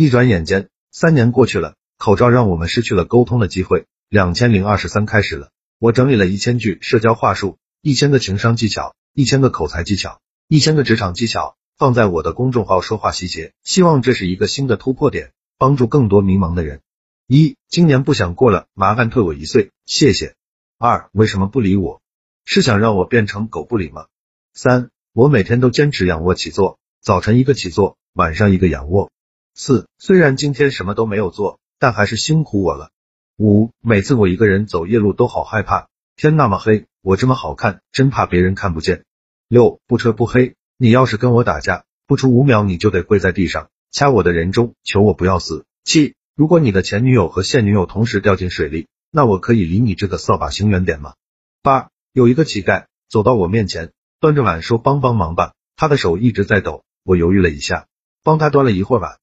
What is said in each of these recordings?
一转眼间，三年过去了，口罩让我们失去了沟通的机会。两千零二十三开始了，我整理了一千句社交话术，一千个情商技巧，一千个口才技巧，一千个职场技巧，放在我的公众号说话细节，希望这是一个新的突破点，帮助更多迷茫的人。一，今年不想过了，麻烦退我一岁，谢谢。二，为什么不理我？是想让我变成狗不理吗？三，我每天都坚持仰卧起坐，早晨一个起坐，晚上一个仰卧。四，虽然今天什么都没有做，但还是辛苦我了。五，每次我一个人走夜路都好害怕，天那么黑，我这么好看，真怕别人看不见。六，不车不黑，你要是跟我打架，不出五秒你就得跪在地上，掐我的人中，求我不要死。七，如果你的前女友和现女友同时掉进水里，那我可以离你这个扫把星远点吗？八，有一个乞丐走到我面前，端着碗说帮帮忙吧，他的手一直在抖，我犹豫了一下，帮他端了一会儿碗。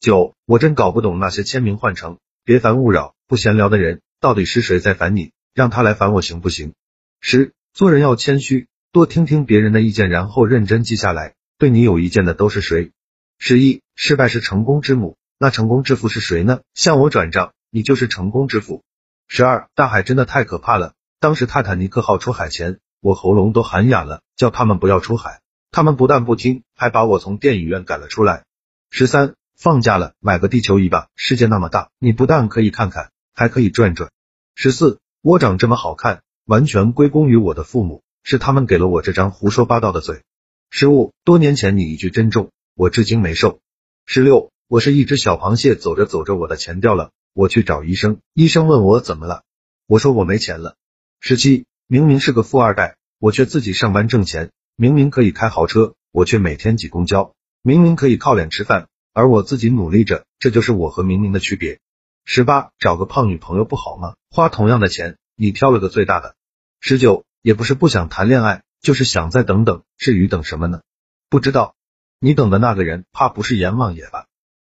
九，我真搞不懂那些签名换成别烦勿扰不闲聊的人，到底是谁在烦你？让他来烦我行不行？十，做人要谦虚，多听听别人的意见，然后认真记下来。对你有意见的都是谁？十一，失败是成功之母，那成功之父是谁呢？向我转账，你就是成功之父。十二，大海真的太可怕了。当时泰坦尼克号出海前，我喉咙都喊哑了，叫他们不要出海，他们不但不听，还把我从电影院赶了出来。十三。放假了，买个地球仪吧，世界那么大，你不但可以看看，还可以转转。十四，我长这么好看，完全归功于我的父母，是他们给了我这张胡说八道的嘴。十五，多年前你一句珍重，我至今没瘦。十六，我是一只小螃蟹，走着走着我的钱掉了，我去找医生，医生问我怎么了，我说我没钱了。十七，明明是个富二代，我却自己上班挣钱，明明可以开豪车，我却每天挤公交，明明可以靠脸吃饭。而我自己努力着，这就是我和明明的区别。十八，找个胖女朋友不好吗？花同样的钱，你挑了个最大的。十九，也不是不想谈恋爱，就是想再等等。至于等什么呢？不知道。你等的那个人，怕不是阎王爷吧？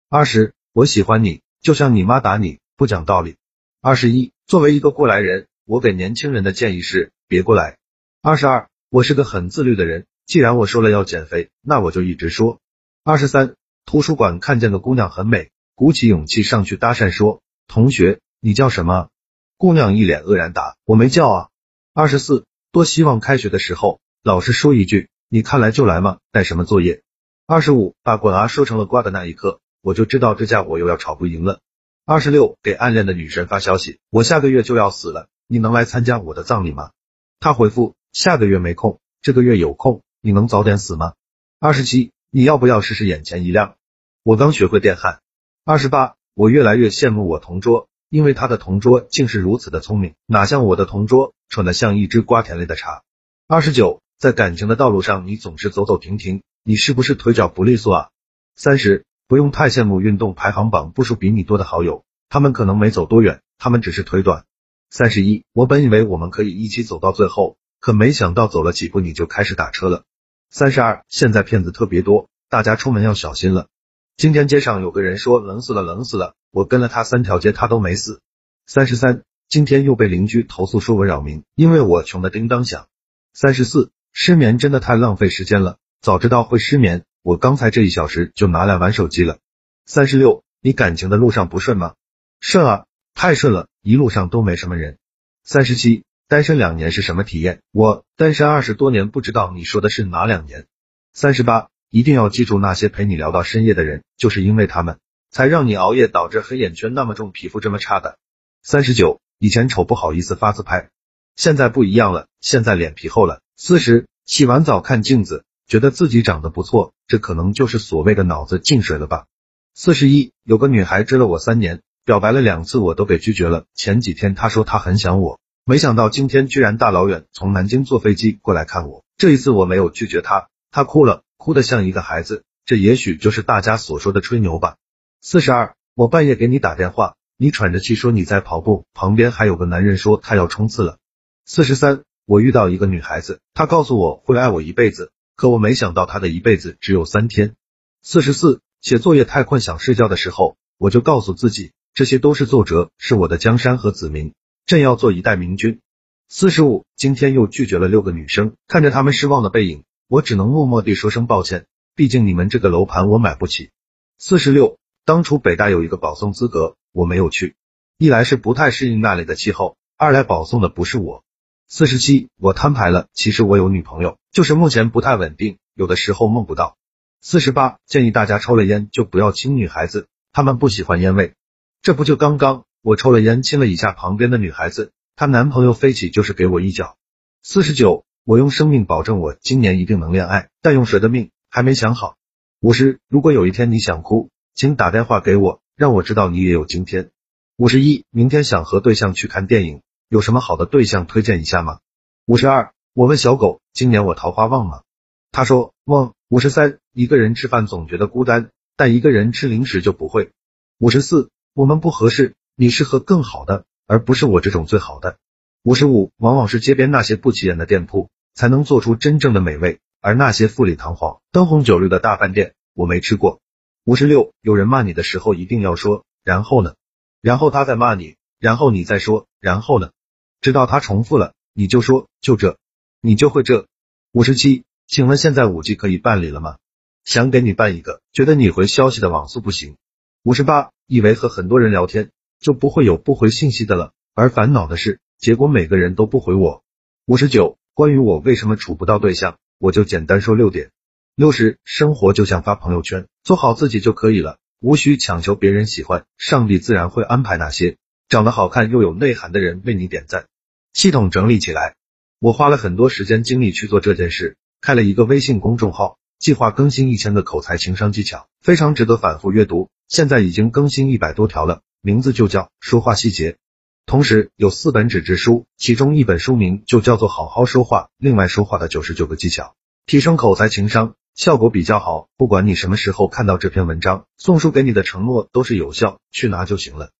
二十，我喜欢你，就像你妈打你，不讲道理。二十一，作为一个过来人，我给年轻人的建议是，别过来。二十二，我是个很自律的人，既然我说了要减肥，那我就一直说。二十三。图书馆看见个姑娘很美，鼓起勇气上去搭讪说：“同学，你叫什么？”姑娘一脸愕然答：“我没叫啊。”二十四，多希望开学的时候老师说一句：“你看来就来嘛，带什么作业？”二十五，把滚啊说成了瓜的那一刻，我就知道这家伙又要吵不赢了。二十六，给暗恋的女神发消息：“我下个月就要死了，你能来参加我的葬礼吗？”他回复：“下个月没空，这个月有空，你能早点死吗？”二十七。你要不要试试眼前一亮？我刚学会电焊。二十八，我越来越羡慕我同桌，因为他的同桌竟是如此的聪明，哪像我的同桌蠢的像一只瓜田里的茶。二十九，在感情的道路上，你总是走走停停，你是不是腿脚不利索啊？三十，不用太羡慕运动排行榜步数比你多的好友，他们可能没走多远，他们只是腿短。三十一，我本以为我们可以一起走到最后，可没想到走了几步你就开始打车了。三十二，现在骗子特别多，大家出门要小心了。今天街上有个人说冷死了，冷死了，我跟了他三条街，他都没死。三十三，今天又被邻居投诉说我扰民，因为我穷的叮当响。三十四，失眠真的太浪费时间了，早知道会失眠，我刚才这一小时就拿来玩手机了。三十六，你感情的路上不顺吗？顺啊，太顺了，一路上都没什么人。三十七。单身两年是什么体验？我单身二十多年，不知道你说的是哪两年？三十八，一定要记住那些陪你聊到深夜的人，就是因为他们，才让你熬夜，导致黑眼圈那么重，皮肤这么差的。三十九，以前丑不好意思发自拍，现在不一样了，现在脸皮厚了。四十，洗完澡看镜子，觉得自己长得不错，这可能就是所谓的脑子进水了吧。四十一，有个女孩追了我三年，表白了两次，我都给拒绝了。前几天她说她很想我。没想到今天居然大老远从南京坐飞机过来看我，这一次我没有拒绝他，他哭了，哭得像一个孩子，这也许就是大家所说的吹牛吧。四十二，我半夜给你打电话，你喘着气说你在跑步，旁边还有个男人说他要冲刺了。四十三，我遇到一个女孩子，她告诉我会爱我一辈子，可我没想到她的一辈子只有三天。四十四，写作业太困想睡觉的时候，我就告诉自己，这些都是奏折，是我的江山和子民。朕要做一代明君。四十五，今天又拒绝了六个女生，看着他们失望的背影，我只能默默地说声抱歉，毕竟你们这个楼盘我买不起。四十六，当初北大有一个保送资格，我没有去，一来是不太适应那里的气候，二来保送的不是我。四十七，我摊牌了，其实我有女朋友，就是目前不太稳定，有的时候梦不到。四十八，建议大家抽了烟就不要亲女孩子，她们不喜欢烟味。这不就刚刚我抽了烟亲了一下旁边的女孩子，她男朋友飞起就是给我一脚。四十九，我用生命保证我今年一定能恋爱，但用谁的命还没想好。五十，如果有一天你想哭。请打电话给我，让我知道你也有今天。五十一，明天想和对象去看电影，有什么好的对象推荐一下吗？五十二，我问小狗，今年我桃花旺吗？他说旺。五十三，一个人吃饭总觉得孤单，但一个人吃零食就不会。五十四，我们不合适，你适合更好的，而不是我这种最好的。五十五，往往是街边那些不起眼的店铺，才能做出真正的美味，而那些富丽堂皇、灯红酒绿的大饭店，我没吃过。五十六，有人骂你的时候一定要说，然后呢？然后他再骂你，然后你再说，然后呢？直到他重复了，你就说就这，你就会这。五十七，请问现在五 G 可以办理了吗？想给你办一个，觉得你回消息的网速不行。五十八，以为和很多人聊天就不会有不回信息的了，而烦恼的是，结果每个人都不回我。五十九，关于我为什么处不到对象，我就简单说六点。六十，生活就像发朋友圈，做好自己就可以了，无需强求别人喜欢，上帝自然会安排那些长得好看又有内涵的人为你点赞。系统整理起来，我花了很多时间精力去做这件事，开了一个微信公众号，计划更新一千个口才情商技巧，非常值得反复阅读。现在已经更新一百多条了，名字就叫说话细节。同时有四本纸质书，其中一本书名就叫做好好说话，另外说话的九十九个技巧，提升口才情商。效果比较好，不管你什么时候看到这篇文章，宋叔给你的承诺都是有效，去拿就行了。